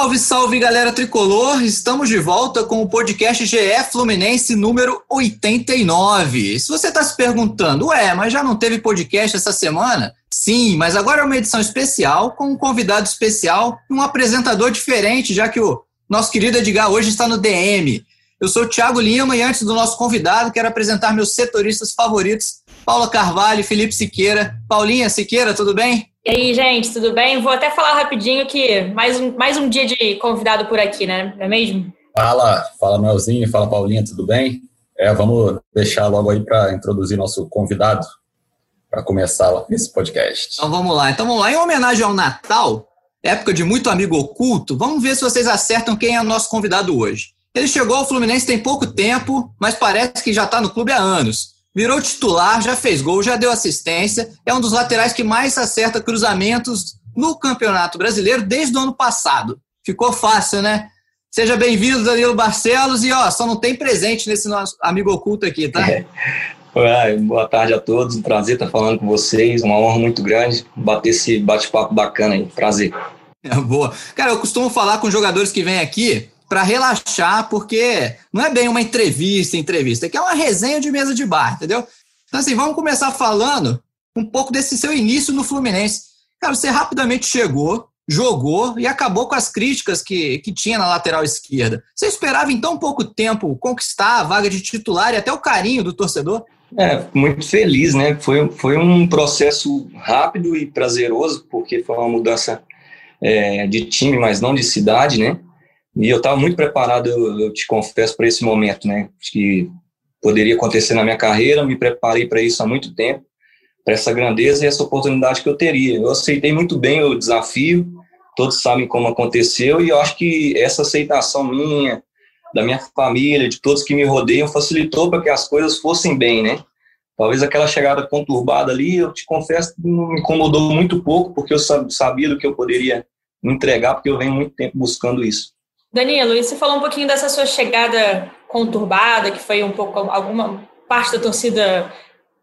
Salve, salve galera tricolor! Estamos de volta com o podcast GE Fluminense número 89. Se você está se perguntando, ué, mas já não teve podcast essa semana? Sim, mas agora é uma edição especial com um convidado especial e um apresentador diferente, já que o nosso querido Edgar hoje está no DM. Eu sou o Thiago Lima e antes do nosso convidado, quero apresentar meus setoristas favoritos, Paula Carvalho Felipe Siqueira. Paulinha Siqueira, tudo bem? E aí, gente, tudo bem? Vou até falar rapidinho que mais um, mais um dia de convidado por aqui, né? Não é mesmo? Fala, fala Melzinho, fala Paulinha, tudo bem? É, vamos deixar logo aí para introduzir nosso convidado para começar esse podcast. Então vamos lá. Então vamos lá. Em homenagem ao Natal, época de muito amigo oculto, vamos ver se vocês acertam quem é o nosso convidado hoje. Ele chegou ao Fluminense tem pouco tempo, mas parece que já está no clube há anos. Virou titular, já fez gol, já deu assistência. É um dos laterais que mais acerta cruzamentos no Campeonato Brasileiro desde o ano passado. Ficou fácil, né? Seja bem-vindo, Danilo Barcelos. E ó, só não tem presente nesse nosso amigo oculto aqui, tá? É. Boa tarde a todos. Um prazer estar falando com vocês. Uma honra muito grande bater esse bate-papo bacana aí. Prazer. É, boa. Cara, eu costumo falar com jogadores que vêm aqui para relaxar, porque não é bem uma entrevista, entrevista, é que é uma resenha de mesa de bar, entendeu? Então, assim, vamos começar falando um pouco desse seu início no Fluminense. Cara, você rapidamente chegou, jogou e acabou com as críticas que, que tinha na lateral esquerda. Você esperava em tão pouco tempo conquistar a vaga de titular e até o carinho do torcedor? É, muito feliz, né? Foi, foi um processo rápido e prazeroso, porque foi uma mudança é, de time, mas não de cidade, né? E eu estava muito preparado, eu, te confesso, para esse momento, né? Que poderia acontecer na minha carreira, me preparei para isso há muito tempo, para essa grandeza e essa oportunidade que eu teria. Eu aceitei muito bem o desafio, todos sabem como aconteceu, e eu acho que essa aceitação minha, da minha família, de todos que me rodeiam, facilitou para que as coisas fossem bem, né? Talvez aquela chegada conturbada ali, eu te confesso, me incomodou muito pouco, porque eu sabia do que eu poderia entregar, porque eu venho muito tempo buscando isso. Danilo, e você falou um pouquinho dessa sua chegada conturbada, que foi um pouco alguma parte da torcida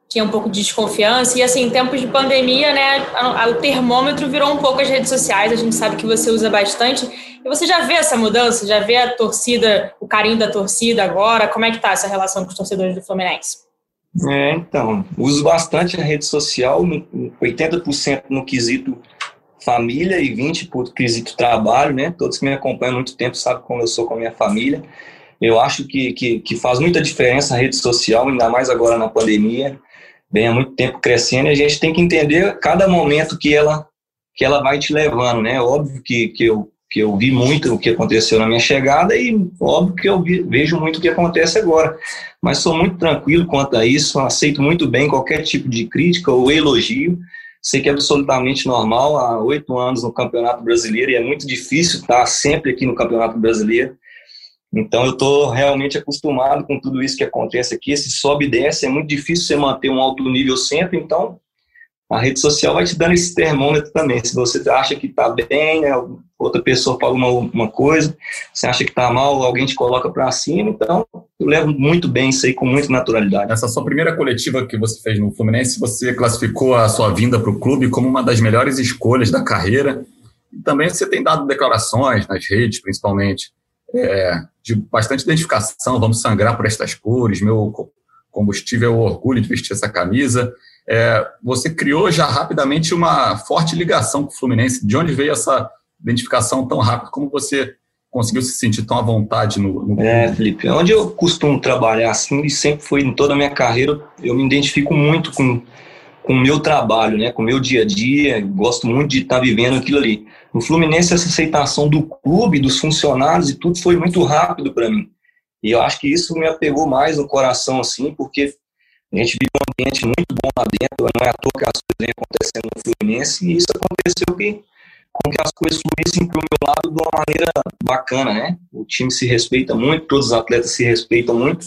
tinha um pouco de desconfiança e assim, em tempos de pandemia, né, o termômetro virou um pouco as redes sociais, a gente sabe que você usa bastante. E você já vê essa mudança, já vê a torcida, o carinho da torcida agora? Como é que tá essa relação com os torcedores do Fluminense? É, então, uso bastante a rede social, 80% no quesito família e 20 por quesito trabalho, né? Todos que me acompanham há muito tempo sabem como eu sou com a minha família. Eu acho que, que, que faz muita diferença a rede social, ainda mais agora na pandemia. Vem há muito tempo crescendo e a gente tem que entender cada momento que ela, que ela vai te levando, né? Óbvio que, que, eu, que eu vi muito o que aconteceu na minha chegada e óbvio que eu vi, vejo muito o que acontece agora. Mas sou muito tranquilo quanto a isso, aceito muito bem qualquer tipo de crítica ou elogio Sei que é absolutamente normal, há oito anos no Campeonato Brasileiro, e é muito difícil estar sempre aqui no Campeonato Brasileiro. Então, eu estou realmente acostumado com tudo isso que acontece aqui. Esse sobe e desce, é muito difícil você manter um alto nível sempre. Então, a rede social vai te dando esse termômetro também. Se você acha que está bem, né, outra pessoa fala uma, uma coisa, você acha que está mal, alguém te coloca para cima. Então, eu levo muito bem isso aí, com muita naturalidade. Nessa sua primeira coletiva que você fez no Fluminense, você classificou a sua vinda para o clube como uma das melhores escolhas da carreira. E também você tem dado declarações nas redes, principalmente, é, de bastante identificação. Vamos sangrar por estas cores, meu combustível é o orgulho de vestir essa camisa. É, você criou já rapidamente uma forte ligação com o Fluminense. De onde veio essa identificação tão rápida? Como você conseguiu se sentir tão à vontade no, no... É, Felipe, onde eu costumo trabalhar assim, e sempre foi em toda a minha carreira, eu me identifico muito com, com o meu trabalho, né, com o meu dia a dia, gosto muito de estar vivendo aquilo ali. No Fluminense, essa aceitação do clube, dos funcionários e tudo foi muito rápido para mim. E eu acho que isso me apegou mais no coração, assim, porque a gente vive um ambiente muito bom lá dentro, não é à toa que as coisas vêm acontecendo no Fluminense, e isso aconteceu que com que as coisas fluíssem para o meu lado de uma maneira bacana, né? O time se respeita muito, todos os atletas se respeitam muito.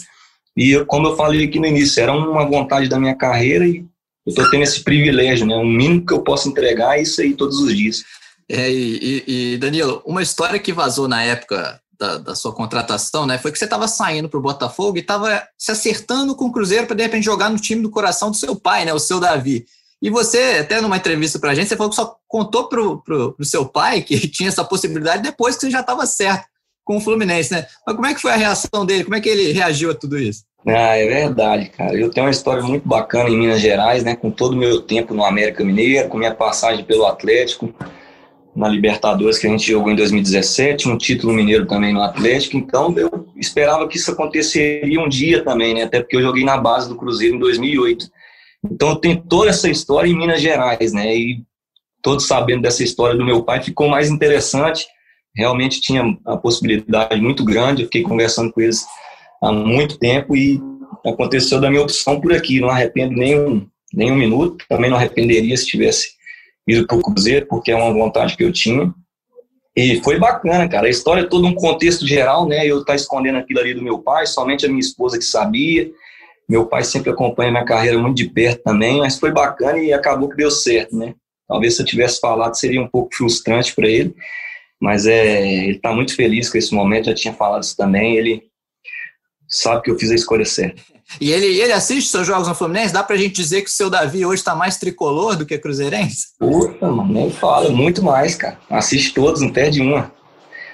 E eu, como eu falei aqui no início, era uma vontade da minha carreira e eu estou tendo esse privilégio, né? O mínimo que eu posso entregar é isso aí todos os dias. É, e, e, Danilo, uma história que vazou na época da, da sua contratação, né, foi que você estava saindo para o Botafogo e estava se acertando com o Cruzeiro para de repente jogar no time do coração do seu pai, né, o seu Davi. E você, até numa entrevista para a gente, você falou que só contou para o seu pai que tinha essa possibilidade depois que você já estava certo com o Fluminense, né? Mas como é que foi a reação dele? Como é que ele reagiu a tudo isso? Ah, é verdade, cara. Eu tenho uma história muito bacana em Minas Gerais, né? Com todo o meu tempo no América Mineiro, com minha passagem pelo Atlético, na Libertadores que a gente jogou em 2017, um título mineiro também no Atlético. Então eu esperava que isso aconteceria um dia também, né? Até porque eu joguei na base do Cruzeiro em 2008. Então tem toda essa história em Minas Gerais, né? E todos sabendo dessa história do meu pai, ficou mais interessante. Realmente tinha a possibilidade muito grande. Eu fiquei conversando com eles há muito tempo e aconteceu da minha opção por aqui. Não arrependo um, nem um minuto. Também não arrependeria se tivesse ido para o Cruzeiro, porque é uma vontade que eu tinha. E foi bacana, cara. A história é todo um contexto geral, né? Eu estar tá escondendo aquilo ali do meu pai, somente a minha esposa que sabia. Meu pai sempre acompanha minha carreira muito de perto também, mas foi bacana e acabou que deu certo, né? Talvez se eu tivesse falado seria um pouco frustrante para ele, mas é, ele está muito feliz com esse momento, já tinha falado isso também, ele sabe que eu fiz a escolha certa. E ele, ele assiste seus jogos no Fluminense? Dá pra gente dizer que o seu Davi hoje está mais tricolor do que cruzeirense? Puta, mano, nem fala, muito mais, cara. Assiste todos, não perde uma.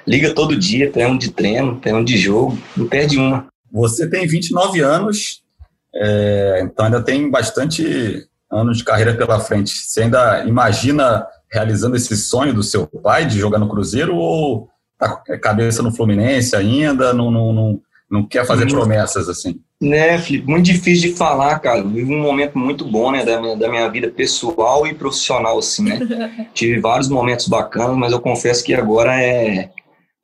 Liga todo dia, treino de treino, treino de jogo, não perde uma. Você tem 29 anos, é, então ainda tem bastante anos de carreira pela frente. Você ainda imagina realizando esse sonho do seu pai de jogar no Cruzeiro ou tá cabeça no Fluminense ainda? Não, não, não, não quer fazer promessas assim? Né, Felipe, muito difícil de falar, cara. Eu vivo um momento muito bom, né, da minha, da minha vida pessoal e profissional, assim, né. Tive vários momentos bacanas, mas eu confesso que agora é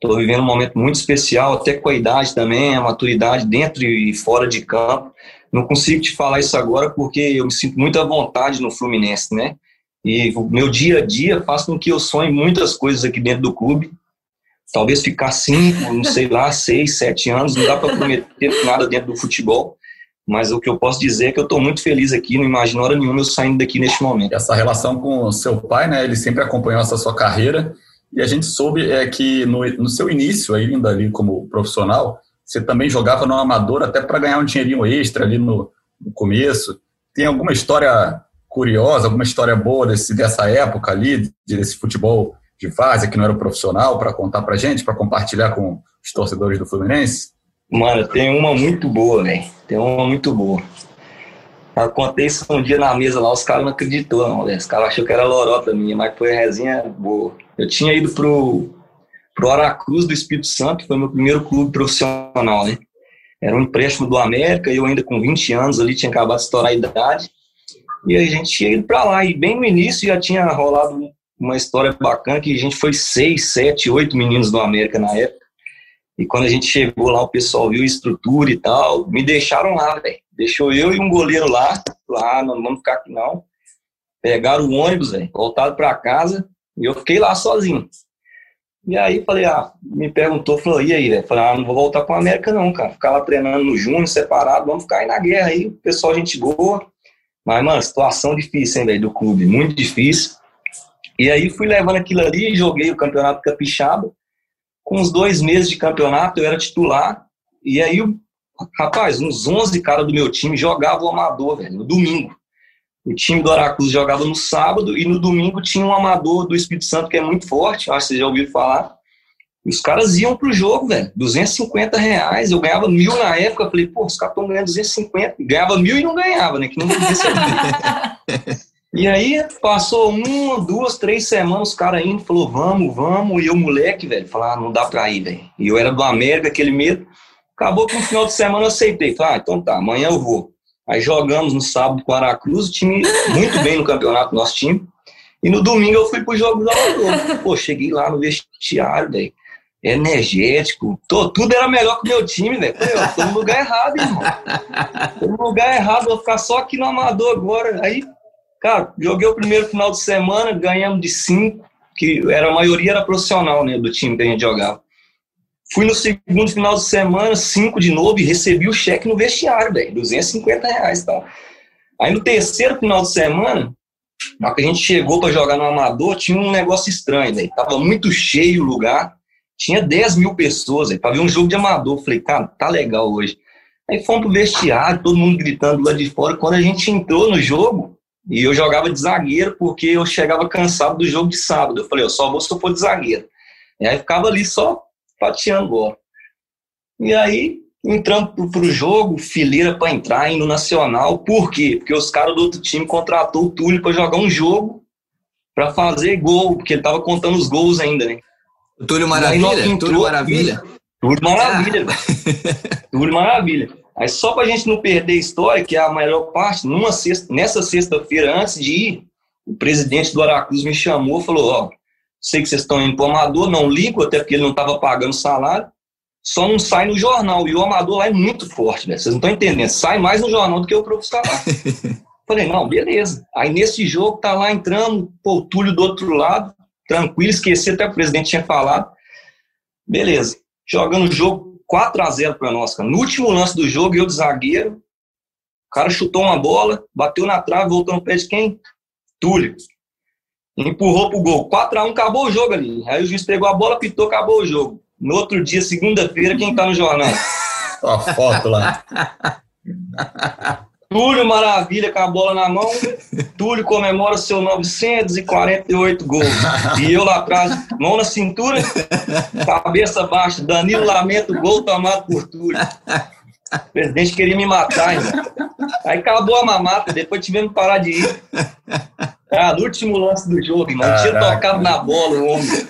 Estou vivendo um momento muito especial, até com a idade também, a maturidade dentro e fora de campo. Não consigo te falar isso agora porque eu me sinto muito à vontade no Fluminense, né? E o meu dia a dia faz com que eu sonhe muitas coisas aqui dentro do clube. Talvez ficar cinco, não sei lá, seis, sete anos, não dá para prometer nada dentro do futebol. Mas o que eu posso dizer é que eu estou muito feliz aqui, não imagino hora nenhuma eu saindo daqui neste momento. Essa relação com seu pai, né? Ele sempre acompanhou essa sua carreira e a gente soube é que no, no seu início, ainda ali como profissional, você também jogava no amador até para ganhar um dinheirinho extra ali no, no, começo. Tem alguma história curiosa, alguma história boa desse, dessa época ali, desse futebol de fase que não era profissional, para contar para gente, para compartilhar com os torcedores do Fluminense? Mano, tem uma muito boa, velho. Tem uma muito boa. Acontece um dia na mesa lá, os caras não acreditou, não, Os caras achou que era lorota minha, mas foi resenha boa. Eu tinha ido pro pro Aracruz do Espírito Santo, que foi meu primeiro clube profissional, né? Era um empréstimo do América, eu ainda com 20 anos ali, tinha acabado de estourar a idade, e a gente tinha ido para lá, e bem no início já tinha rolado uma história bacana, que a gente foi seis, sete, oito meninos do América na época, e quando a gente chegou lá, o pessoal viu a estrutura e tal, me deixaram lá, velho. Deixou eu e um goleiro lá, lá, não vamos ficar aqui não. Pegaram o ônibus, velho, voltaram para casa, e eu fiquei lá sozinho. E aí falei, ah, me perguntou, falou, e aí, velho? Falei, ah, não vou voltar com a América não, cara. Ficar lá treinando no Júnior, separado, vamos ficar aí na guerra aí, pessoal, gente boa. Mas, mano, situação difícil, hein, velho, do clube, muito difícil. E aí fui levando aquilo ali, joguei o campeonato capixaba. Com uns dois meses de campeonato, eu era titular. E aí, rapaz, uns 11 caras do meu time jogavam o amador, velho, no domingo. O time do Aracruz jogava no sábado e no domingo tinha um amador do Espírito Santo que é muito forte, acho que vocês já ouviram falar. E os caras iam pro jogo, velho. 250 reais. Eu ganhava mil na época. Eu falei, pô, os caras estão ganhando 250. Ganhava mil e não ganhava, né? Que não E aí passou uma, duas, três semanas, os caras indo, falou, vamos, vamos. E eu, moleque, velho, falar, ah, não dá pra ir, velho. E eu era do América, aquele medo. Acabou que no final de semana eu aceitei. Falei, ah, então tá, amanhã eu vou. Aí jogamos no sábado com o Aracruz, o time muito bem no campeonato, nosso time. E no domingo eu fui pro jogo do Amador. Pô, cheguei lá no vestiário, velho. Energético, tô, tudo era melhor que o meu time, velho. Eu tô no lugar errado, irmão. Tô no lugar errado, vou ficar só aqui no Amador agora. Aí, cara, joguei o primeiro final de semana, ganhamos de cinco. que era a maioria era profissional, né, do time que a gente jogava. Fui no segundo final de semana, cinco de novo, e recebi o cheque no vestiário, velho, 250 reais, então. Aí no terceiro final de semana, na que a gente chegou para jogar no Amador, tinha um negócio estranho, velho. Tava muito cheio o lugar, tinha 10 mil pessoas, para ver um jogo de Amador. Falei, cara, tá legal hoje. Aí fomos pro vestiário, todo mundo gritando lá de fora. Quando a gente entrou no jogo, e eu jogava de zagueiro porque eu chegava cansado do jogo de sábado. Eu falei, eu só vou se eu for de zagueiro. E aí ficava ali só pateando bola. E aí entrando pro, pro jogo, fileira para entrar, indo nacional. Por quê? Porque os caras do outro time contratou o Túlio para jogar um jogo para fazer gol, porque ele tava contando os gols ainda, né? O Túlio Maravilha? Entrou, Túlio Maravilha? Túlio Maravilha. Ah. Túlio Maravilha. Aí só para a gente não perder a história, que é a maior parte, numa sexta, nessa sexta-feira, antes de ir, o presidente do Aracruz me chamou e falou, ó, sei que vocês estão indo para o Amador, não ligo, até porque ele não estava pagando salário, só não sai no jornal. E o Amador lá é muito forte, né? Vocês não estão entendendo. Sai mais no jornal do que o profissional. Falei, não, beleza. Aí nesse jogo tá lá entrando, pô, o Túlio do outro lado, tranquilo, esqueci até que o presidente tinha falado. Beleza. Jogando o jogo 4 a 0 para nós, cara. No último lance do jogo, eu de zagueiro, o cara chutou uma bola, bateu na trave, voltou no pé de quem? Túlio. Empurrou pro gol. 4 a 1 acabou o jogo ali. Aí o juiz pegou a bola, pitou, acabou o jogo. No outro dia, segunda-feira, quem tá no jornal? a foto lá. Túlio Maravilha com a bola na mão. Túlio comemora seu 948 gols. E eu lá atrás, mão na cintura, cabeça baixa. Danilo lamenta o gol tomado por Túlio. O presidente queria me matar ainda. Aí acabou a mamata, depois tivemos que parar de ir. Ah, no último lance do jogo, irmão. Caraca. Tinha tocado na bola o homem.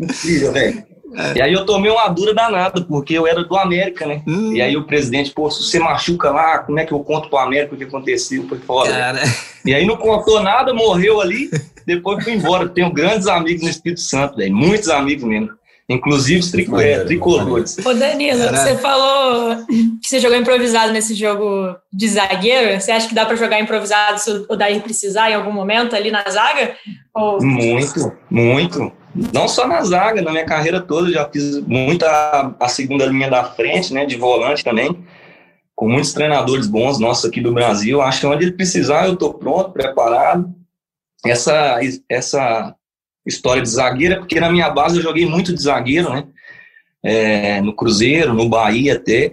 Incrível, velho. É. E aí eu tomei uma dura danada, porque eu era do América, né? Hum. E aí o presidente, pô, se você machuca lá, como é que eu conto pro América o que aconteceu? Foi foda. Cara. E aí não contou nada, morreu ali, depois fui embora. Tenho grandes amigos no Espírito Santo, velho. Muitos amigos mesmo. Inclusive os trico é, tricolores. Ô Danilo, Caraca. você falou que você jogou improvisado nesse jogo de zagueiro. Você acha que dá para jogar improvisado se o Daí precisar em algum momento ali na zaga? Ou... Muito, muito. Não só na zaga, na minha carreira toda, já fiz muita a segunda linha da frente, né, de volante também, com muitos treinadores bons nossos aqui do Brasil. Acho que onde ele precisar, eu estou pronto, preparado. Essa, essa história de zagueiro é porque na minha base eu joguei muito de zagueiro, né, é, no Cruzeiro, no Bahia até.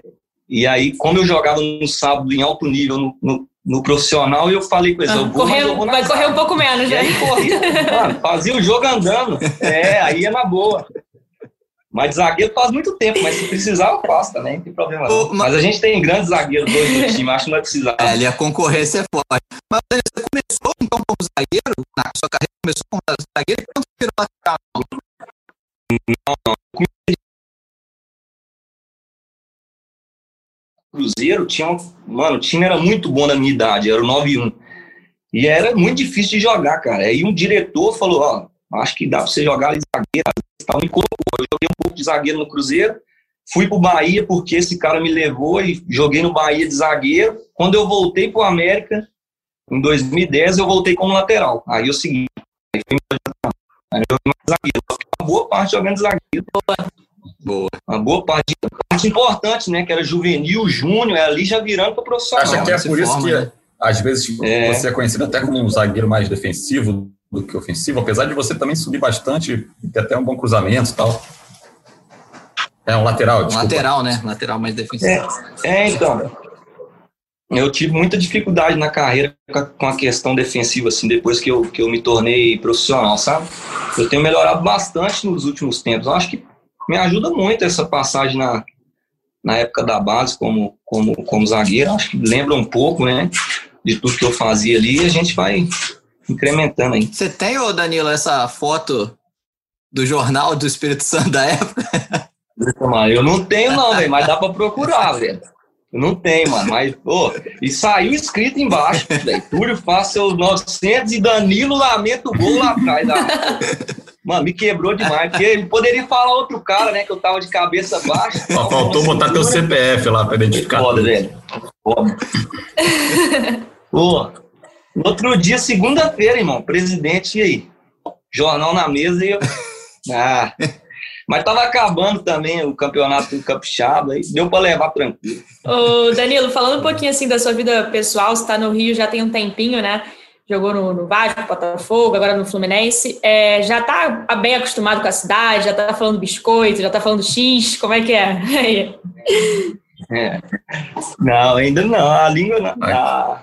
E aí, como eu jogava no sábado em alto nível no, no no profissional eu falei com eles, ah, eu vou, correr, eu vou vai correr um pouco menos, né? aí mano, fazia o jogo andando. É, aí é na boa. Mas zagueiro faz muito tempo, mas se precisar eu faço também, não tem problema não. Mas, mas a gente tem grandes zagueiros hoje no time, acho que não vai precisar. É, ali a concorrência é forte. Mas você começou então como zagueiro, na sua carreira começou como zagueiro, e quando virou lateral? Não, não. Cruzeiro tinha uma, mano, o time era muito bom na minha idade, era o 9-1. E era muito difícil de jogar, cara. Aí um diretor falou, ó, acho que dá pra você jogar ali zagueiro. Então, me colocou. Eu joguei um pouco de zagueiro no Cruzeiro, fui pro Bahia porque esse cara me levou e joguei no Bahia de zagueiro. Quando eu voltei pro América, em 2010, eu voltei como lateral. Aí eu segui. Aí fui aí eu joguei mais zagueiro. Uma boa parte jogando zagueiro. Boa. Uma boa parte, parte importante, né? Que era juvenil, júnior, ali já virando para profissional. Acho que é por isso forma, que, né? às vezes, é. você é conhecido até como um zagueiro mais defensivo do que ofensivo, apesar de você também subir bastante e ter até um bom cruzamento e tal. É um lateral, desculpa. Lateral, né? Lateral mais defensivo. É, é, então. Eu tive muita dificuldade na carreira com a questão defensiva, assim, depois que eu, que eu me tornei profissional, sabe? Eu tenho melhorado bastante nos últimos tempos. Eu acho que me ajuda muito essa passagem na, na época da base como, como, como zagueiro. Acho que lembra um pouco, né? De tudo que eu fazia ali e a gente vai incrementando aí. Você tem, ô Danilo, essa foto do jornal do Espírito Santo da época? Eu não tenho, não, velho, mas dá pra procurar, velho. Eu não tenho, mano, mas, pô, e saiu escrito embaixo, velho. Túlio faz seus 900 e Danilo lamenta o gol lá atrás. Da... Mano, me quebrou demais, porque ele poderia falar outro cara, né, que eu tava de cabeça baixa. Só faltou botar teu CPF lá pra identificar. Foda, velho. Foda. Pô, no outro dia, segunda-feira, irmão, presidente, e aí? jornal na mesa e eu. Ah. Mas estava acabando também o campeonato do Capixaba, e deu para levar tranquilo. Ô, Danilo, falando um pouquinho assim da sua vida pessoal, você está no Rio já tem um tempinho, né? Jogou no, no Vasco, Botafogo, agora no Fluminense. É, já está bem acostumado com a cidade? Já está falando biscoito? Já está falando X? Como é que é? é. Não, ainda não. A língua não. Ah,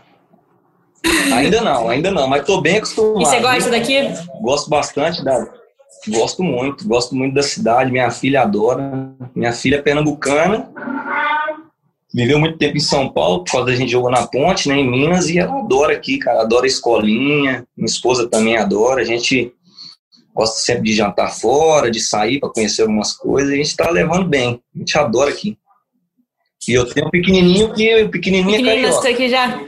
ainda não, ainda não. Mas estou bem acostumado. E você gosta daqui? Gosto bastante da Gosto muito, gosto muito da cidade. Minha filha adora. Minha filha é pernambucana. Viveu muito tempo em São Paulo, por causa da gente jogou na ponte, né, em Minas, e ela adora aqui, cara. Adora a escolinha. Minha esposa também adora. A gente gosta sempre de jantar fora, de sair para conhecer algumas coisas. A gente está levando bem. A gente adora aqui. E eu tenho um pequenininho que pequenininho, pequenininho é aqui já.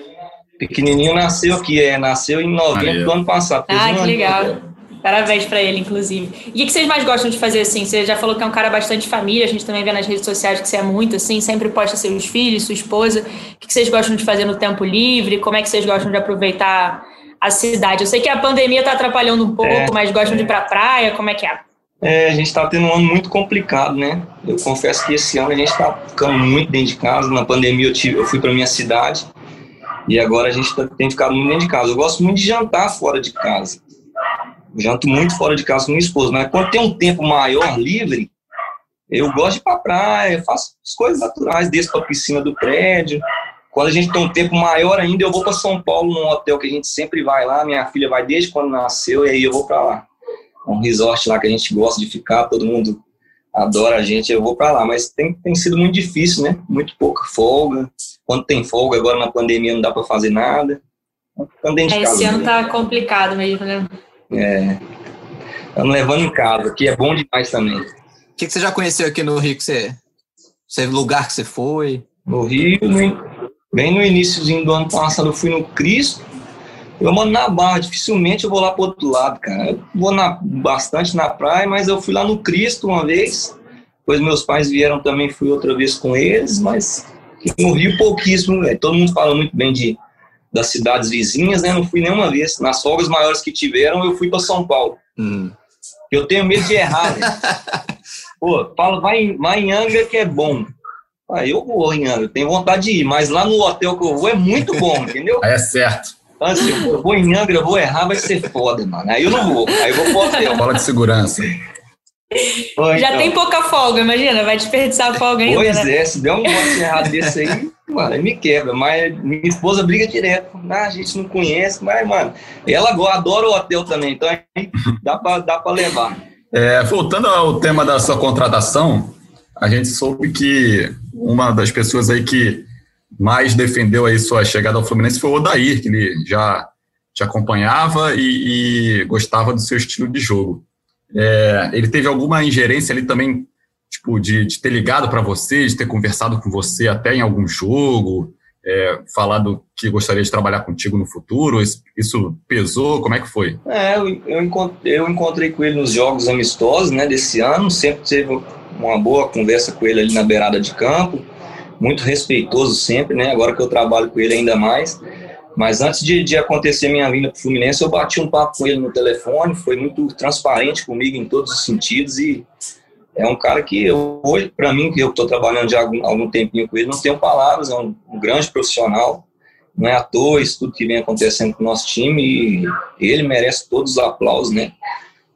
Pequenininho nasceu aqui, é, nasceu em novembro do ano passado. Ah, que legal. Parabéns para ele, inclusive. E o que vocês mais gostam de fazer assim? Você já falou que é um cara bastante família, a gente também vê nas redes sociais que você é muito assim, sempre posta seus filhos, sua esposa. O que vocês gostam de fazer no tempo livre? Como é que vocês gostam de aproveitar a cidade? Eu sei que a pandemia está atrapalhando um pouco, é, mas gostam de ir para a praia, como é que é? É, a gente está tendo um ano muito complicado, né? Eu confesso que esse ano a gente está ficando muito dentro de casa. Na pandemia eu, tive, eu fui para minha cidade e agora a gente tá, tem ficado muito dentro de casa. Eu gosto muito de jantar fora de casa janto muito fora de casa com minha esposa, mas quando tem um tempo maior livre, eu gosto de ir pra praia, faço as coisas naturais, desço pra piscina do prédio. Quando a gente tem um tempo maior ainda, eu vou para São Paulo, num hotel que a gente sempre vai lá. Minha filha vai desde quando nasceu, e aí eu vou para lá. Um resort lá que a gente gosta de ficar, todo mundo adora a gente, eu vou para lá. Mas tem, tem sido muito difícil, né? Muito pouca folga. Quando tem folga, agora na pandemia não dá para fazer nada. É, esse ano tá complicado mesmo, né? É, estamos levando em casa, que é bom demais também. O que, que, você já conheceu aqui no Rio? Que você, você lugar que você foi? No Rio, bem no iníciozinho do ano passado, eu fui no Cristo. Eu moro na Barra, dificilmente eu vou lá para outro lado, cara. Eu vou na, bastante na praia, mas eu fui lá no Cristo uma vez. Depois meus pais vieram também, fui outra vez com eles, mas no Rio pouquíssimo. Todo mundo fala muito bem de das cidades vizinhas, né? Não fui nenhuma vez. Nas folgas maiores que tiveram, eu fui para São Paulo. Hum. Eu tenho medo de errar? Pô, falo, vai, vai em Angra que é bom. Aí eu vou em Angra, tenho vontade de ir, mas lá no hotel que eu vou é muito bom, entendeu? É certo. Então, assim, eu vou em Angra, eu vou errar, vai ser foda, mano. Aí eu não vou, aí eu vou pro hotel. Bola de segurança. Já então. tem pouca folga, imagina, vai desperdiçar a folga ainda. Pois né? é, se der um bote errado desse aí, mano, aí me quebra. Mas minha esposa briga direto. Ah, a gente não conhece, mas, mano, ela adora o hotel também, então aí dá pra, dá pra levar. É, voltando ao tema da sua contratação, a gente soube que uma das pessoas aí que mais defendeu aí sua chegada ao Fluminense foi o Odair, que ele já te acompanhava e, e gostava do seu estilo de jogo. É, ele teve alguma ingerência ali também, tipo, de, de ter ligado para você, de ter conversado com você até em algum jogo, é, falado que gostaria de trabalhar contigo no futuro? Isso, isso pesou? Como é que foi? É, eu, eu, encontrei, eu encontrei com ele nos jogos amistosos né, desse ano, sempre teve uma boa conversa com ele ali na beirada de campo, muito respeitoso sempre, né? Agora que eu trabalho com ele ainda mais. Mas antes de, de acontecer minha vinda para o Fluminense, eu bati um papo com ele no telefone, foi muito transparente comigo em todos os sentidos e é um cara que eu, hoje, para mim, que eu estou trabalhando já há algum, algum tempinho com ele, não tenho palavras, é um, um, grande profissional, não é à toa isso tudo que vem acontecendo com o nosso time e ele merece todos os aplausos, né?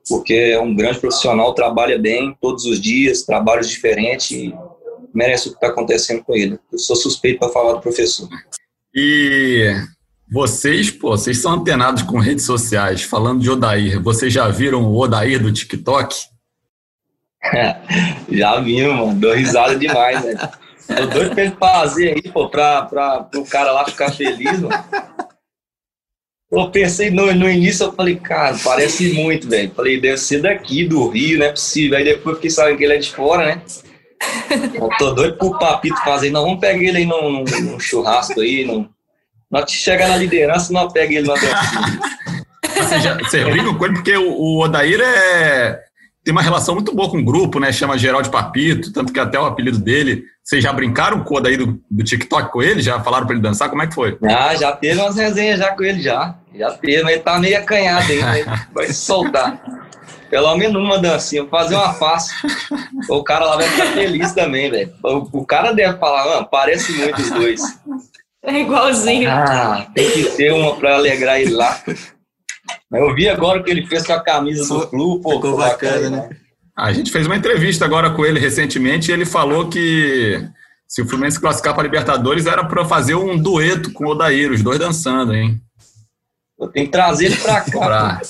Porque é um grande profissional, trabalha bem todos os dias, trabalhos diferentes e merece o que está acontecendo com ele. Eu sou suspeito para falar do professor. E vocês, pô, vocês são antenados com redes sociais. Falando de Odair, vocês já viram o Odair do TikTok? já vi, mano. Dou risada demais, velho. Tô doido pra ele fazer aí, pô, pra, pra, o cara lá ficar feliz, mano. Eu pensei no, no início, eu falei, cara, parece muito, velho. Falei, deve ser daqui, do Rio, não é possível. Aí depois fiquei sabendo que ele é de fora, né? Eu tô doido pro Papito fazer. Não, vamos pegar ele aí num, num churrasco aí, num, nós chega na liderança, nós pega ele na você, já, você briga com ele porque o, o Odair é, tem uma relação muito boa com o grupo, né? Chama Geraldo Papito, tanto que até o apelido dele. Vocês já brincaram com o Odair do, do TikTok com ele? Já falaram para ele dançar? Como é que foi? Ah, já teve umas resenhas já com ele já. Já teve, mas ele tá meio acanhado aí, vai se soltar. Pelo menos uma dancinha, fazer uma face. o cara lá vai ficar feliz também, velho. O, o, cara deve falar, mano, parece muito os dois. É igualzinho. Ah, tem que ter uma pra alegrar ele lá. Eu vi agora o que ele fez com a camisa do clube, pô. Ficou bacana, né? A gente fez uma entrevista agora com ele recentemente e ele falou que se o Fluminense classificar para Libertadores era para fazer um dueto com o Odair, os dois dançando, hein? Eu tenho que trazer ele para cá.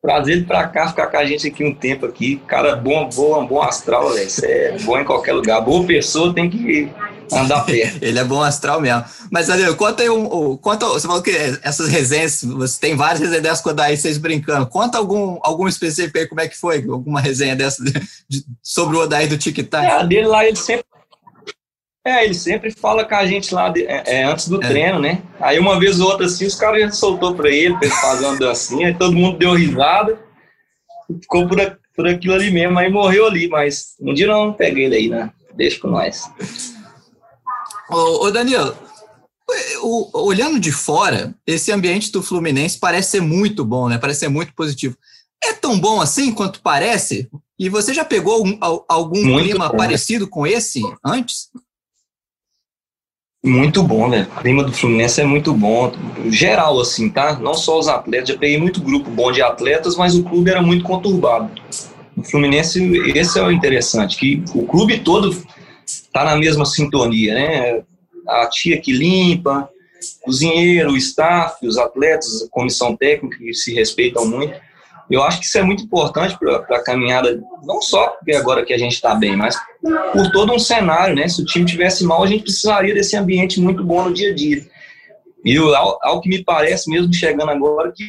trazer ele para cá, ficar com a gente aqui um tempo aqui. Cara bom, bom, bom astral, velho. Isso é bom em qualquer lugar. Boa pessoa tem que andar perto. ele é bom astral mesmo. Mas, Adriano, conta aí um, conta, você falou que essas resenhas, você tem várias resenhas dessas quando aí vocês brincando. Conta algum, algum específico aí, como é que foi? Alguma resenha dessa de, de, sobre o Odair do Tic-Tac? É, a dele lá, ele sempre é, ele sempre fala com a gente lá de, é, é antes do é. treino, né? Aí uma vez ou outra assim, os caras já soltou pra ele, pra ele fazer uma dancinha, aí todo mundo deu risada, ficou por, por aquilo ali mesmo, aí morreu ali, mas um dia não peguei ele aí, né? Deixa com nós. Ô, ô Daniel, o, olhando de fora, esse ambiente do Fluminense parece ser muito bom, né? Parece ser muito positivo. É tão bom assim quanto parece? E você já pegou algum, algum clima bom, né? parecido com esse antes? Muito bom, né? O clima do Fluminense é muito bom. Geral, assim, tá? Não só os atletas. Já peguei muito grupo bom de atletas, mas o clube era muito conturbado. O Fluminense, esse é o interessante, que o clube todo tá na mesma sintonia, né? A tia que limpa, cozinheiro, o staff, os atletas, a comissão técnica que se respeitam muito. Eu acho que isso é muito importante para a caminhada, não só porque agora que a gente está bem, mas por todo um cenário, né? Se o time tivesse mal, a gente precisaria desse ambiente muito bom no dia a dia. E ao, ao que me parece, mesmo chegando agora, que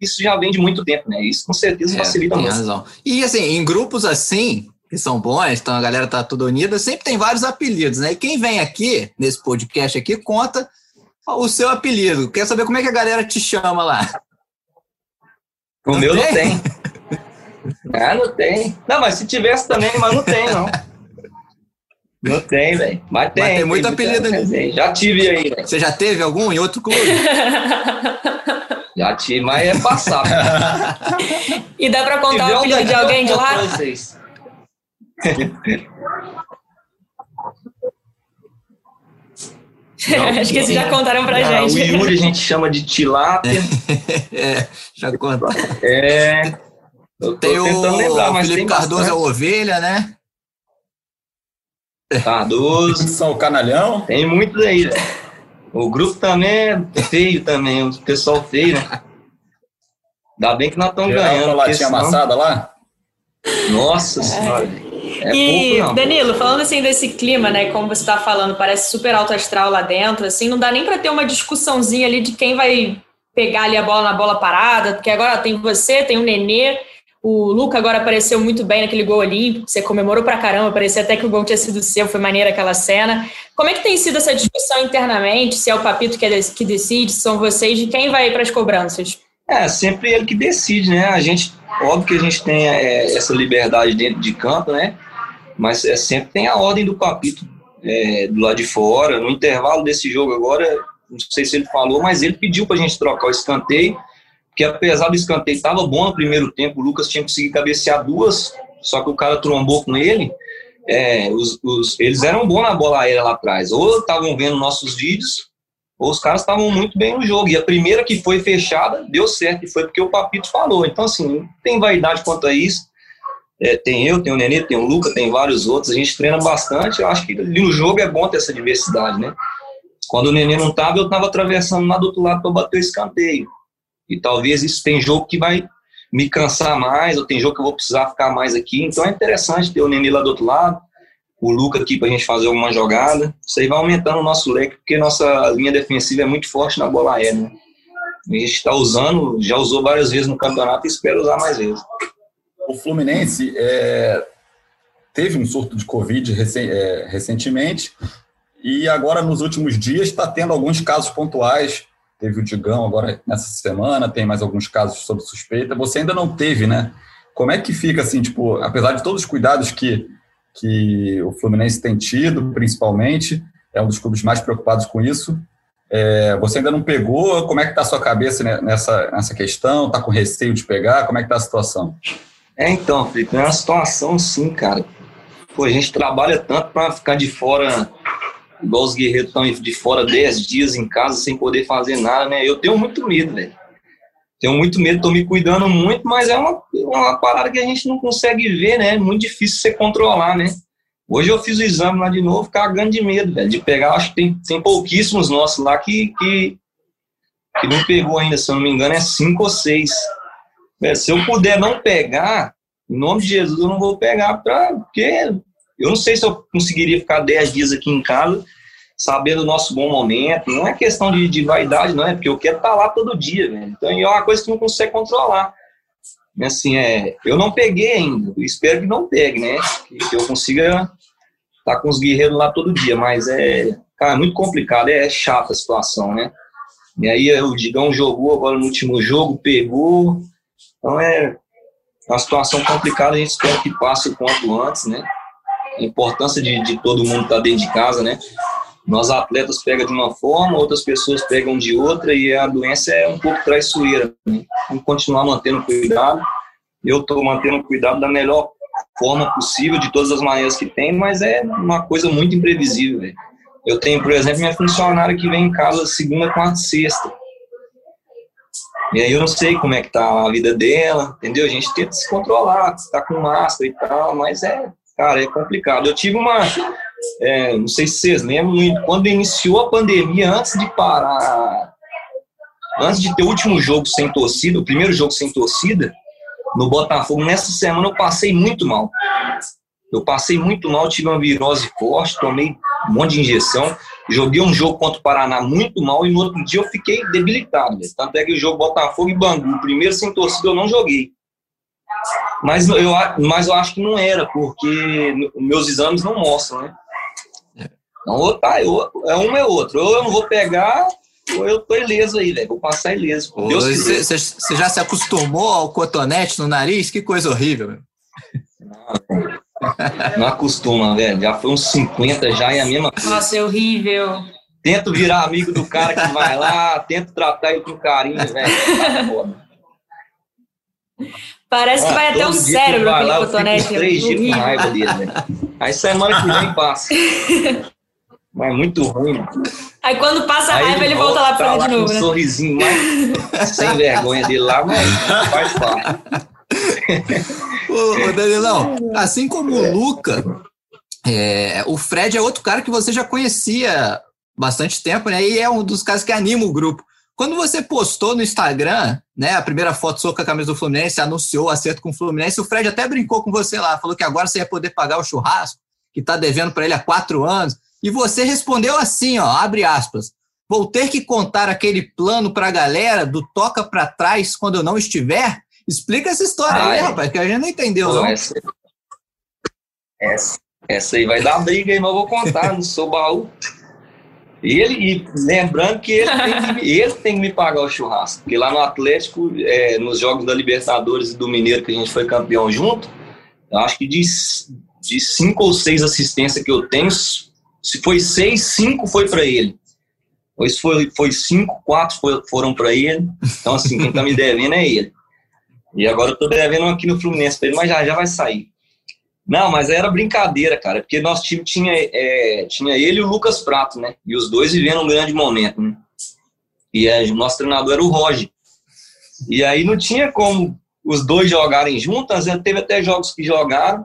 isso já vem de muito tempo, né? Isso com certeza é, facilita muito. Razão. E assim, em grupos assim, que são bons, então a galera tá toda unida, sempre tem vários apelidos, né? E quem vem aqui, nesse podcast aqui, conta o seu apelido. Quer saber como é que a galera te chama lá? O não meu tem? não tem. Ah, não tem. Não, mas se tivesse também, mas não tem, não. Não tem, velho. Mas tem. Mas tem muito apelido ali. Já tive aí, véio. Você já teve algum em outro clube? já tive, mas é passado. e dá pra contar o apelido de alguém de lá? Não, Acho que vocês já contaram pra não, gente. O Yuri a gente chama de tilápia. é, já contaram. É. Eu tem o lembrar, mas Felipe Cardoso bastante. é o ovelha, né? Cardoso. São o canalhão. Tem muitos aí. Né? O grupo também é feio também, o pessoal feio, né? Ainda bem que nós estamos ganhando. latinha senão... amassada lá? Nossa é. senhora. É e, pouco, Danilo, falando assim desse clima, né, como você está falando, parece super alto astral lá dentro, assim, não dá nem para ter uma discussãozinha ali de quem vai pegar ali a bola na bola parada, porque agora tem você, tem o Nenê, o Luca agora apareceu muito bem naquele gol olímpico, você comemorou pra caramba, parecia até que o gol tinha sido seu, foi maneira aquela cena. Como é que tem sido essa discussão internamente, se é o Papito que, é, que decide, se são vocês, de quem vai para as cobranças? É, sempre ele que decide, né? A gente, óbvio que a gente tem é, essa liberdade dentro de campo, né? Mas é, sempre tem a ordem do Papito é, do lado de fora. No intervalo desse jogo agora, não sei se ele falou, mas ele pediu para a gente trocar o escanteio, que apesar do escanteio estava bom no primeiro tempo, o Lucas tinha conseguido cabecear duas, só que o cara trombou com ele. É, os, os, eles eram bons na bola aérea lá atrás, ou estavam vendo nossos vídeos, ou os caras estavam muito bem no jogo. E a primeira que foi fechada deu certo, e foi porque o Papito falou. Então, assim, não tem vaidade quanto a isso. É, tem eu, tem o Nenê, tem o Luca, tem vários outros. A gente treina bastante. Eu acho que no jogo é bom ter essa diversidade, né? Quando o Nenê não estava, eu estava atravessando lá do outro lado para bater o escanteio. E talvez isso tem jogo que vai me cansar mais, ou tem jogo que eu vou precisar ficar mais aqui. Então é interessante ter o Nenê lá do outro lado, o Luca aqui para a gente fazer alguma jogada. Isso aí vai aumentando o nosso leque, porque nossa linha defensiva é muito forte na bola aérea. Né? A gente está usando, já usou várias vezes no campeonato e espero usar mais vezes o Fluminense é, teve um surto de Covid é, recentemente e agora, nos últimos dias, está tendo alguns casos pontuais. Teve o Digão agora nessa semana, tem mais alguns casos sob suspeita. Você ainda não teve, né? Como é que fica, assim, tipo, apesar de todos os cuidados que, que o Fluminense tem tido, principalmente, é um dos clubes mais preocupados com isso, É, você ainda não pegou? Como é que está a sua cabeça nessa, nessa questão? Está com receio de pegar? Como é que está a situação? É, então, Felipe, é uma situação sim, cara. Pô, a gente trabalha tanto para ficar de fora, igual os guerreiros estão de fora 10 dias em casa sem poder fazer nada, né? Eu tenho muito medo, velho. Tenho muito medo, tô me cuidando muito, mas é uma, uma parada que a gente não consegue ver, né? É muito difícil você controlar, né? Hoje eu fiz o exame lá de novo, cagando de medo, velho, de pegar. Acho que tem, tem pouquíssimos nossos lá que, que, que não pegou ainda, se eu não me engano, é cinco ou seis. É, se eu puder não pegar, em nome de Jesus, eu não vou pegar, pra, porque eu não sei se eu conseguiria ficar dez dias aqui em casa, sabendo o nosso bom momento. Não é questão de, de vaidade, não é, porque eu quero estar lá todo dia. Então é uma coisa que não consegue controlar. Assim, é, eu não peguei ainda, espero que não pegue, né? Que, eu consiga estar com os guerreiros lá todo dia, mas é, cara, é muito complicado, é, é chata a situação, né? E aí o Digão jogou agora no último jogo, pegou. Então é uma situação complicada, a gente espera que passe o quanto antes, né? A importância de, de todo mundo estar dentro de casa, né? Nós atletas pega de uma forma, outras pessoas pegam de outra e a doença é um pouco traiçoeira. Né? Vamos continuar mantendo cuidado. Eu estou mantendo cuidado da melhor forma possível, de todas as maneiras que tem, mas é uma coisa muito imprevisível. Véio. Eu tenho, por exemplo, minha funcionária que vem em casa segunda, quarta e sexta. E aí eu não sei como é que tá a vida dela, entendeu? A gente tenta se controlar, tá com máscara e tal, mas é, cara, é complicado. Eu tive uma, é, não sei se vocês lembram, quando iniciou a pandemia, antes de parar, antes de ter o último jogo sem torcida, o primeiro jogo sem torcida, no Botafogo, nessa semana eu passei muito mal. Eu passei muito mal, tive uma virose forte, tomei um monte de injeção, joguei um jogo contra o Paraná muito mal e no outro dia eu fiquei debilitado. Tanto é que o jogo Botafogo e Bangu, primeiro sem torcida eu não joguei. Mas eu, mas eu acho que não era, porque meus exames não mostram, né? Então, ou tá, eu, é um é outro. Ou eu não vou pegar, ou eu tô ileso aí, velho. Vou passar ileso. Você já se acostumou ao cotonete no nariz? Que coisa horrível, meu. Não, não acostuma, velho. Já foi uns 50 já e a mesma coisa. Nossa, é horrível. Tento virar amigo do cara que vai lá, tento tratar ele com carinho, velho. Parece ah, que vai até o cérebro aquele lá, cotonete. três dias com raiva dele, velho. Aí semana que vem passa. Mas é muito ruim. Aí quando passa a raiva, ele volta, volta lá pra lá de novo, com né? um sorrisinho mais sem vergonha dele lá, mas faz parte. Ô, Danilão, assim como o Luca, é, o Fred é outro cara que você já conhecia bastante tempo, né? E é um dos caras que anima o grupo. Quando você postou no Instagram, né, a primeira foto sua com a camisa do Fluminense, anunciou o acerto com o Fluminense, o Fred até brincou com você lá, falou que agora você ia poder pagar o churrasco, que está devendo para ele há quatro anos. E você respondeu assim, ó, abre aspas. Vou ter que contar aquele plano para a galera do toca para trás quando eu não estiver? Explica essa história ah, aí, é. rapaz, que a gente não entendeu, Pô, não. Essa, essa, essa, aí vai dar briga aí, mas eu vou contar, não sou baú. Ele, e lembrando que ele tem que, ele tem que me pagar o churrasco, porque lá no Atlético, é, nos jogos da Libertadores e do Mineiro, que a gente foi campeão junto, eu acho que de, de cinco ou seis assistências que eu tenho, se foi seis, cinco foi para ele. Ou se foi, foi cinco, quatro foi, foram para ele. Então, assim, quem tá me devendo é ele. E agora eu tô devendo aqui no Fluminense para ele, mas já, já vai sair. Não, mas era brincadeira, cara, porque nosso time tinha, é, tinha ele e o Lucas Prato, né? E os dois vivendo um grande momento, né? E é, o nosso treinador era o Roger. E aí não tinha como os dois jogarem juntos, teve até jogos que jogaram.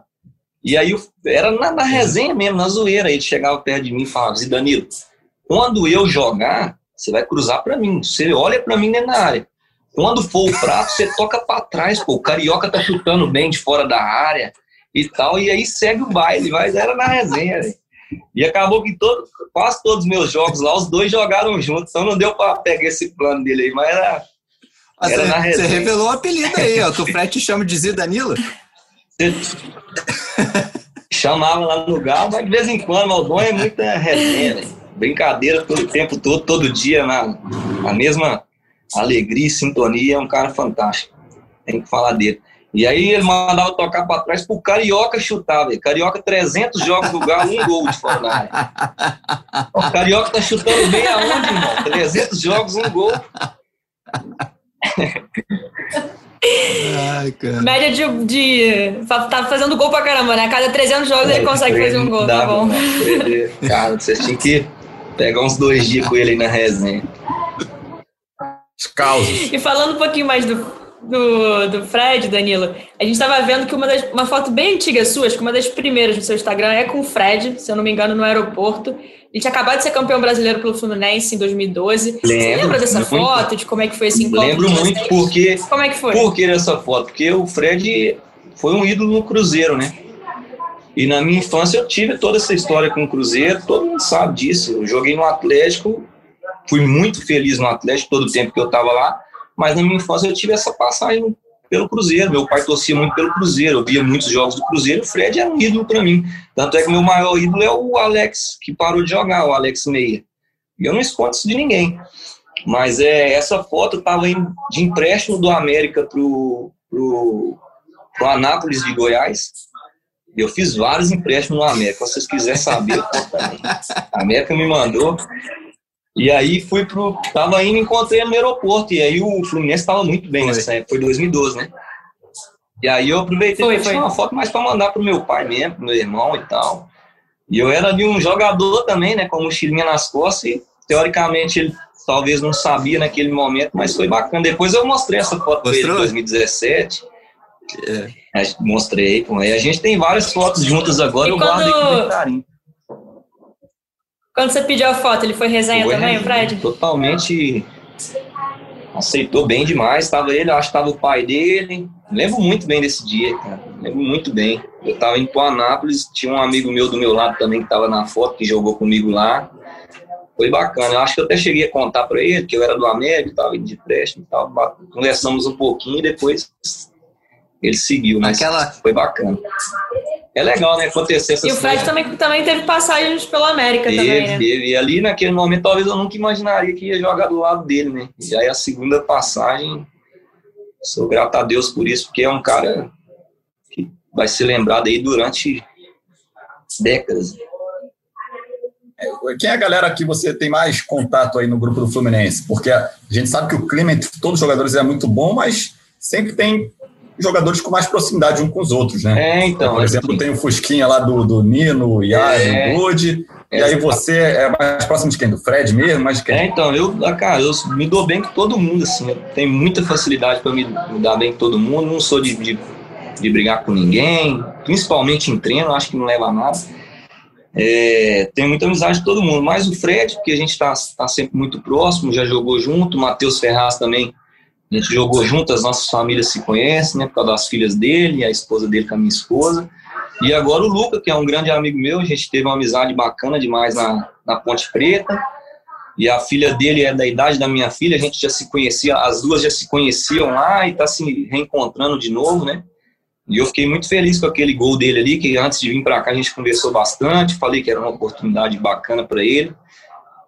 E aí era na, na resenha mesmo, na zoeira. Ele chegava perto de mim e falava assim, Danilo, quando eu jogar, você vai cruzar para mim. Você olha para mim dentro da área. Quando for o prato, você toca para trás, pô. O Carioca tá chutando bem de fora da área e tal, e aí segue o baile, mas era na resenha, véio. E acabou que todo, quase todos os meus jogos lá, os dois jogaram juntos, então não deu para pegar esse plano dele aí, mas era, mas era você, na resenha. Você revelou o apelido aí, ó, que o Fred te chama de Zidanilo. Chamava lá no lugar, mas de vez em quando, o Dom é muita resenha, véio. brincadeira todo o tempo todo, todo dia, na, na mesma alegria e sintonia, é um cara fantástico. Tem que falar dele. E aí ele mandava tocar para trás pro Carioca chutar, velho. Carioca, 300 jogos no Galo, um gol de fora da área. O Carioca tá chutando bem aonde, irmão? 300 jogos, um gol. Ai, Média de, de. Tá fazendo gol pra caramba, né? A cada 300 jogos é, ele consegue fazer um gol, tá bom. Cara, vocês tinham que pegar uns dois dias com ele aí na resenha. Os causos. E falando um pouquinho mais do, do, do Fred, Danilo, a gente estava vendo que uma, das, uma foto bem antiga sua, acho que uma das primeiras no seu Instagram, é com o Fred, se eu não me engano, no aeroporto. Ele tinha acabado de ser campeão brasileiro pelo Fluminense em 2012. Lembro, Você lembra dessa muito, foto, de como é que foi esse encontro? Lembro muito, porque... Como é que foi? Por que essa foto? Porque o Fred foi um ídolo no Cruzeiro, né? E na minha infância eu tive toda essa história com o Cruzeiro, todo mundo sabe disso. Eu joguei no Atlético, fui muito feliz no Atlético todo o tempo que eu estava lá, mas na minha infância eu tive essa passagem pelo Cruzeiro. Meu pai torcia muito pelo Cruzeiro, eu via muitos jogos do Cruzeiro. O Fred era um ídolo para mim. Tanto é que meu maior ídolo é o Alex, que parou de jogar, o Alex Meia. E eu não escondo isso de ninguém. Mas é, essa foto estava de empréstimo do América pro, pro, pro Anápolis de Goiás. Eu fiz vários empréstimos no América. Se vocês quiserem saber, A América me mandou. E aí fui pro. Tava indo encontrei no aeroporto. E aí o Fluminense estava muito bem foi. nessa época. Foi 2012, né? E aí eu aproveitei para tirar uma foto mais para mandar pro meu pai mesmo, pro meu irmão e tal. E eu era de um jogador também, né? Com a mochilinha nas costas. E teoricamente ele talvez não sabia naquele momento, mas foi bacana. Depois eu mostrei essa foto dele em 2017. É. Mostrei, pô. E a gente tem várias fotos juntas agora, e eu quando... guardo aqui no carinho. Quando você pediu a foto, ele foi resenha foi também, o Fred? Totalmente aceitou bem demais. Estava ele, acho que estava o pai dele. Lembro muito bem desse dia, cara. Lembro muito bem. Eu estava em Anápolis, tinha um amigo meu do meu lado também que estava na foto, que jogou comigo lá. Foi bacana. Eu acho que eu até cheguei a contar para ele que eu era do América, estava de empréstimo e tal. Conversamos um pouquinho e depois ele seguiu, mas Aquela... foi bacana é legal, né? Acontecer essas E o Fred também, também teve passagens pela América teve, também, né? Teve. E ali naquele momento, talvez eu nunca imaginaria que ia jogar do lado dele, né? E aí a segunda passagem, sou grato a Deus por isso, porque é um cara que vai ser lembrado aí durante décadas. É, quem é a galera que você tem mais contato aí no grupo do Fluminense? Porque a gente sabe que o clima entre todos os jogadores é muito bom, mas sempre tem jogadores com mais proximidade um com os outros, né? É, então. Por exemplo, tem o Fusquinha lá do, do Nino, o Yari, é, o Bud. É, e aí você é mais próximo de quem? Do Fred mesmo? Mais quem? É, então, eu, ah, cara, eu me dou bem com todo mundo, assim. Eu tenho muita facilidade para me, me, dar bem com todo mundo. Não sou de, de, de, brigar com ninguém, principalmente em treino, acho que não leva a nada. É, tenho muita amizade de todo mundo, mas o Fred, porque a gente está tá sempre muito próximo, já jogou junto, o Matheus Ferraz também a gente jogou junto, as nossas famílias se conhecem, né, por causa das filhas dele, a esposa dele com a minha esposa. E agora o Luca, que é um grande amigo meu, a gente teve uma amizade bacana demais na, na Ponte Preta. E a filha dele é da idade da minha filha, a gente já se conhecia, as duas já se conheciam lá e tá se reencontrando de novo, né? E eu fiquei muito feliz com aquele gol dele ali, que antes de vir para cá a gente conversou bastante, falei que era uma oportunidade bacana para ele.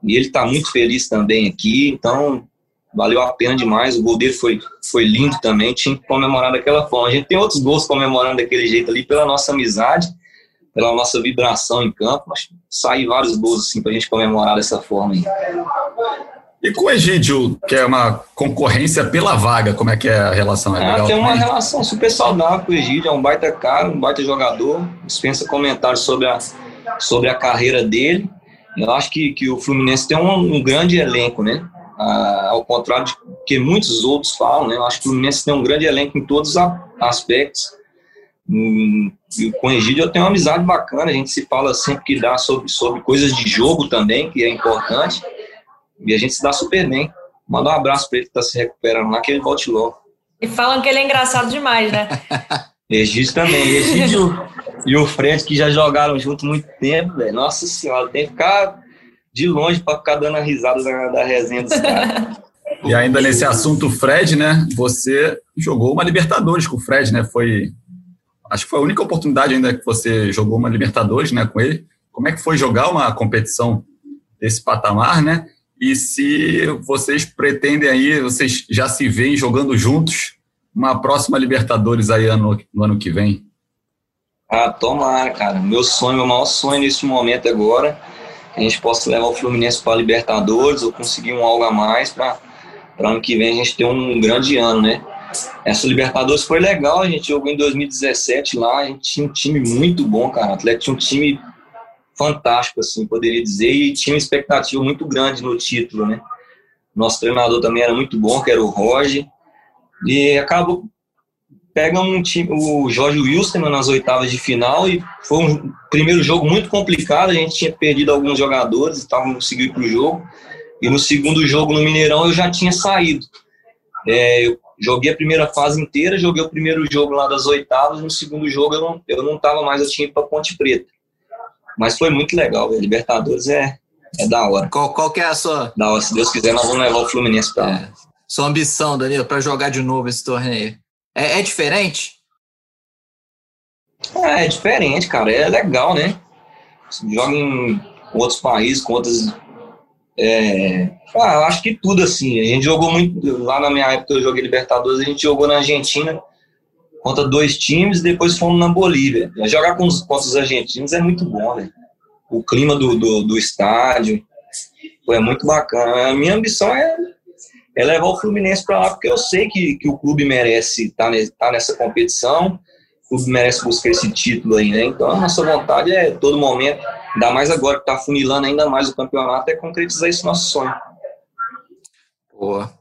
E ele está muito feliz também aqui, então valeu a pena demais. O gol dele foi, foi lindo também, tinha que comemorar daquela forma. A gente tem outros gols comemorando daquele jeito ali, pela nossa amizade, pela nossa vibração em campo, mas saem vários gols assim para a gente comemorar dessa forma aí. E com o Egídio, que é uma concorrência pela vaga, como é que é a relação? É ah, tem uma relação super saudável com o Egídio, é um baita cara, um baita jogador, dispensa comentários sobre a, sobre a carreira dele. Eu acho que, que o Fluminense tem um, um grande elenco, né? Ah, ao contrário de que muitos outros falam, né? Eu acho que o Fluminense tem um grande elenco em todos os aspectos. Hum, e com o Egídio eu tenho uma amizade bacana, a gente se fala sempre que dá sobre, sobre coisas de jogo também, que é importante, e a gente se dá super bem. Manda um abraço para ele que está se recuperando lá, que ele volte logo. E falam que ele é engraçado demais, né? Egídio também. Egídio e o Fred, que já jogaram junto muito tempo, velho. Nossa senhora, tem que ficar de longe para ficar dando a risada da, da resenha dos caras. E ainda nesse assunto, Fred, né? Você jogou uma Libertadores com o Fred, né? Foi. Acho que foi a única oportunidade ainda que você jogou uma Libertadores, né, com ele. Como é que foi jogar uma competição desse patamar, né? E se vocês pretendem aí, vocês já se veem jogando juntos uma próxima Libertadores aí ano, no ano que vem? Ah, tomara, cara. Meu sonho, meu maior sonho nesse momento agora, a gente possa levar o Fluminense para a Libertadores ou conseguir um algo a mais para ano que vem a gente ter um grande ano, né? Essa Libertadores foi legal, a gente jogou em 2017 lá, a gente tinha um time muito bom, cara. O Atlético tinha um time fantástico, assim, poderia dizer, e tinha uma expectativa muito grande no título, né? Nosso treinador também era muito bom, que era o Roger, e acabou pega um time, o Jorge Wilson nas oitavas de final e foi um primeiro jogo muito complicado, a gente tinha perdido alguns jogadores e tal, não conseguiu ir para o jogo. E no segundo jogo no Mineirão eu já tinha saído. É, eu joguei a primeira fase inteira, joguei o primeiro jogo lá das oitavas, no segundo jogo eu não, eu não tava mais, eu tinha ido para Ponte Preta. Mas foi muito legal, velho. Libertadores é, é da hora. Qual, qual que é a sua... Da hora, se Deus quiser, nós vamos levar o Fluminense para lá. É. Sua ambição, Danilo, para jogar de novo esse torneio? É, é diferente? É, é diferente, cara. É legal, né? Você joga em outros países, com outras. É... Ah, eu acho que tudo assim. A gente jogou muito. Lá na minha época eu joguei Libertadores, a gente jogou na Argentina contra dois times e depois fomos na Bolívia. Jogar com os, contra os argentinos é muito bom, né? O clima do, do, do estádio é muito bacana. A minha ambição é é levar o Fluminense para lá, porque eu sei que, que o clube merece estar tá, tá nessa competição, o clube merece buscar esse título aí, né? Então a nossa vontade é todo momento, ainda mais agora que está funilando ainda mais o campeonato, é concretizar esse nosso sonho. Boa.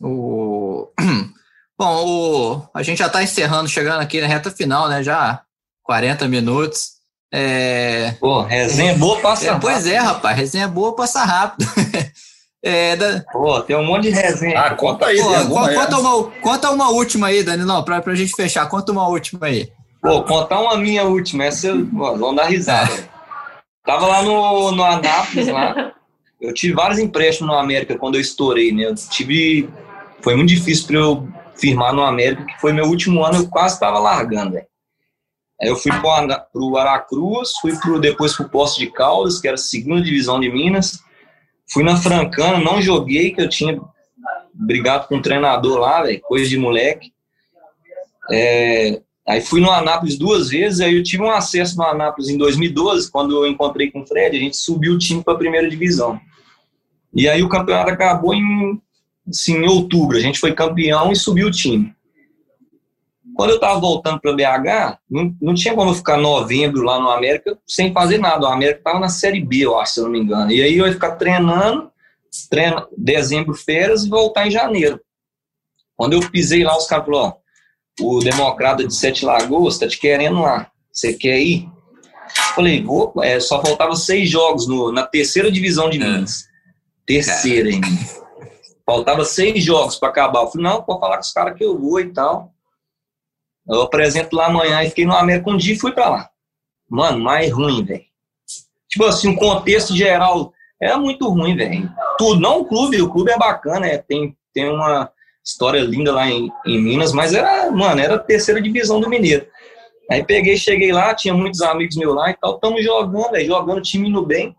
O... Bom, o... a gente já está encerrando, chegando aqui na reta final, né? Já 40 minutos. É... Pô, resenha boa, passa é, rápido. Pois é, rapaz, resenha boa, passa rápido. É, da... Pô, tem um monte de resenha. Ah, conta aí. Pô, conta, conta, uma, conta uma última aí, Dani, não, pra, pra gente fechar. Conta uma última aí. Pô, contar uma minha última, essa vão dar risada. Tava lá no, no Anápolis, lá. Eu tive vários empréstimos no América quando eu estourei, né? Eu tive. Foi muito difícil para eu firmar no América, que foi meu último ano, eu quase estava largando, velho. Aí eu fui para o Aracruz, fui pro, depois para o Poço de Caldas, que era a segunda divisão de Minas. Fui na Francana, não joguei, que eu tinha brigado com um treinador lá, coisa de moleque. É, aí fui no Anápolis duas vezes, aí eu tive um acesso no Anápolis em 2012, quando eu encontrei com o Fred, a gente subiu o time para a primeira divisão. E aí o campeonato acabou em, assim, em outubro, a gente foi campeão e subiu o time. Quando eu estava voltando para BH, não, não tinha como eu ficar novembro lá no América sem fazer nada. O América estava na Série B, eu acho, se eu não me engano. E aí eu ia ficar treinando, treino, dezembro, férias e voltar em janeiro. Quando eu pisei lá, os caras falaram: o Democrata de Sete Lagoas está te querendo lá. Você quer ir? Falei, vou. É, só faltava seis jogos no, na terceira divisão de é. Minas. Terceira ainda. Faltava seis jogos para acabar. Eu falei, não, pode falar com os caras que eu vou e tal. Eu apresento lá amanhã e fiquei no América um dia e fui pra lá. Mano, mais ruim, velho. Tipo assim, o contexto geral era muito ruim, velho. Tudo, não o clube, o clube é bacana, é, tem, tem uma história linda lá em, em Minas, mas era, mano, era a terceira divisão do Mineiro. Aí peguei, cheguei lá, tinha muitos amigos meus lá e tal, estamos jogando, véio, jogando time no bem.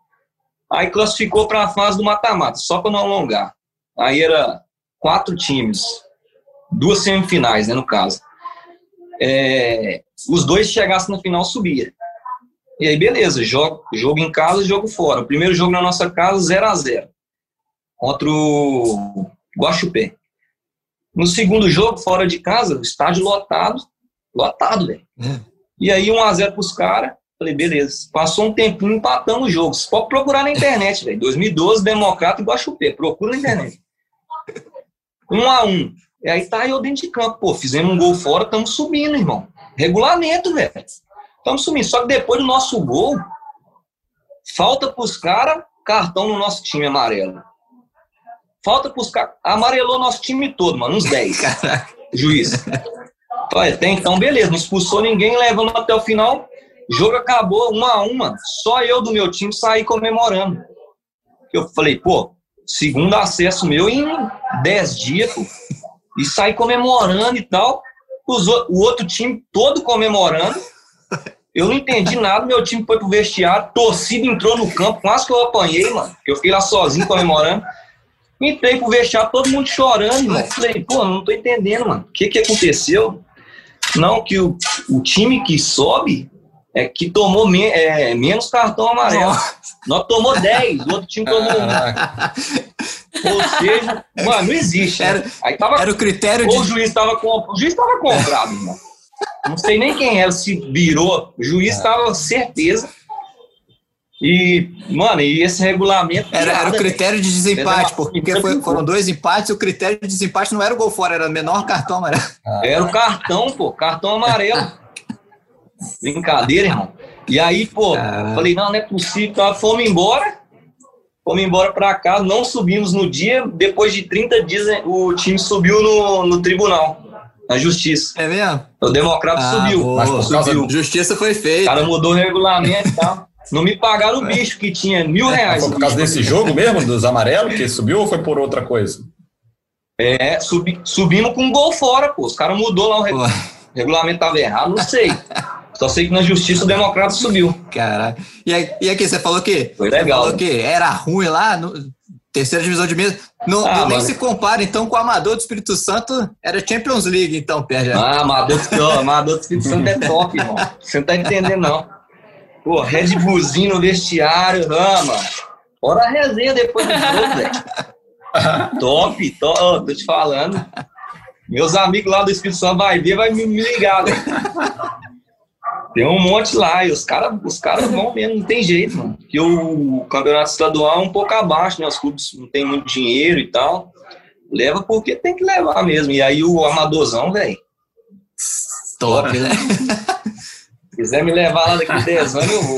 Aí classificou para a fase do mata-mata, só para não alongar. Aí era quatro times, duas semifinais, né, no caso é, os dois chegassem no final, subia. E aí, beleza, jogo, jogo em casa jogo fora. O primeiro jogo na nossa casa, 0 a 0 contra o Guaxupé. No segundo jogo, fora de casa, estádio lotado, lotado, velho. É. E aí, 1 a 0 pros caras. Falei, beleza. Passou um tempinho, empatamos o jogo. Você pode procurar na internet, velho. 2012, Democrata e Guaxupé. Procura na internet. 1 a 1 e aí tá eu dentro de campo. Pô, fizemos um gol fora, estamos subindo, irmão. Regulamento, velho. Estamos subindo. Só que depois do nosso gol, falta pros caras cartão no nosso time amarelo. Falta pros caras. Amarelou nosso time todo, mano. Uns 10. Juiz. Olha, tem então, beleza. Não expulsou ninguém, levando até o final. Jogo acabou uma a uma. Só eu do meu time saí comemorando. Eu falei, pô, segundo acesso meu em 10 dias, pô e sair comemorando e tal. Os, o outro time todo comemorando. Eu não entendi nada, meu time foi pro vestiário, torcida entrou no campo, quase que eu apanhei, mano. Que eu fiquei lá sozinho comemorando. Entrei pro vestiário, todo mundo chorando, irmão. Falei, pô, não tô entendendo, mano. O que que aconteceu? Não, que o, o time que sobe é que tomou me, é, menos cartão amarelo. Nós tomou 10, o outro time tomou 1. Ou seja, mano, não existe. Né? Era, Aí tava, era o critério ou de. O juiz estava com, o juiz estava comprado, irmão. Não sei nem quem era, se virou. O juiz estava certeza. E, mano, e esse regulamento. Era, era o critério de desempate, porque foi, foram dois empates e o critério de desempate não era o gol fora, era o menor cartão amarelo. Era o cartão, pô, cartão amarelo. Brincadeira, irmão. E aí, pô, Caramba. falei, não, não é possível. Então, fomos embora. Fomos embora para cá, não subimos no dia. Depois de 30 dias, o time subiu no, no tribunal, na justiça. É mesmo? O democrata ah, subiu. Boa. Mas por causa subiu. Justiça foi feita. O cara mudou o regulamento e tal. Não me pagaram o bicho, que tinha mil reais. Foi por causa desse jogo mesmo, dos amarelos, que subiu ou foi por outra coisa? É, subi, subimos com um gol fora, pô. Os caras mudou lá o regulamento. O regulamento tava errado, não sei. Só sei que na justiça o democrata subiu. Caraca. E, e aqui, você falou que. Foi legal. Você falou que era ruim lá, no, terceira divisão de mesa. Não, ah, nem se compara, então, com o Amador do Espírito Santo, era Champions League, então, Pé. Ah, Amador, Amador do Espírito Santo é top, irmão. Você não tá entendendo, não. Pô, Red Bullzinho no vestiário, rama. Fora a resenha depois do jogo, velho. top, top, oh, tô te falando. Meus amigos lá do Espírito Santo vai ver, vai me, me ligar, velho. Tem um monte lá, e os caras os cara vão mesmo, não tem jeito, mano. Porque o campeonato estadual é um pouco abaixo, né? Os clubes não tem muito dinheiro e tal. Leva porque tem que levar mesmo. E aí o amadorzão, velho. Top, né? Se quiser me levar lá daqui 10 anos, eu vou.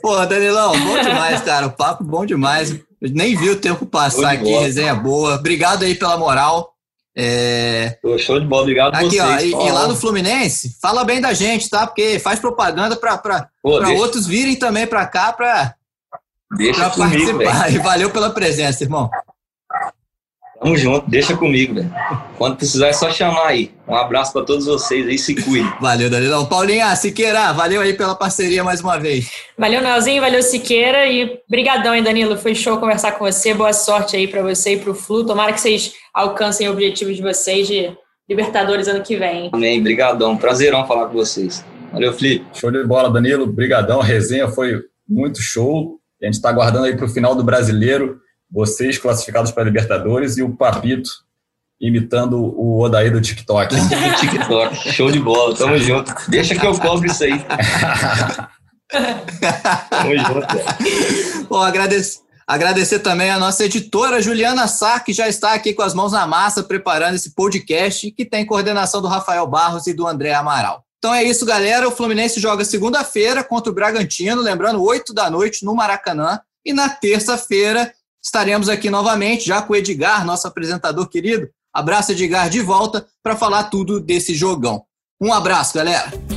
Pô, Danilão, bom demais, cara. O papo bom demais. Eu nem vi o tempo passar aqui, boa. resenha boa. Obrigado aí pela moral. É... show de bola, obrigado Aqui, vocês. Ó, e, e, lá no Fluminense, fala bem da gente, tá? Porque faz propaganda para outros virem também para cá para participar. E valeu pela presença, irmão. Tamo junto, deixa comigo, velho. Quando precisar é só chamar aí. Um abraço para todos vocês aí, se cuidem. Valeu, Danilão. Paulinha, Siqueira, valeu aí pela parceria mais uma vez. Valeu, Nelzinho, valeu, Siqueira. E brigadão, hein, Danilo. Foi show conversar com você. Boa sorte aí para você e pro Flu. Tomara que vocês alcancem o objetivo de vocês de Libertadores ano que vem. Amém, brigadão. Prazerão falar com vocês. Valeu, Felipe. Show de bola, Danilo. Brigadão. A resenha foi muito show. A gente está aguardando aí para o final do Brasileiro vocês classificados para Libertadores e o Papito imitando o Odaí do TikTok. TikTok, show de bola, tamo junto. Deixa que eu cobro isso aí. tamo junto. Bom, agradecer, agradecer também a nossa editora Juliana Sá, que já está aqui com as mãos na massa preparando esse podcast, que tem coordenação do Rafael Barros e do André Amaral. Então é isso, galera. O Fluminense joga segunda-feira contra o Bragantino, lembrando, 8 da noite no Maracanã. E na terça-feira estaremos aqui novamente, já com o Edgar, nosso apresentador querido. Abraço, Edgar, de volta para falar tudo desse jogão. Um abraço, galera.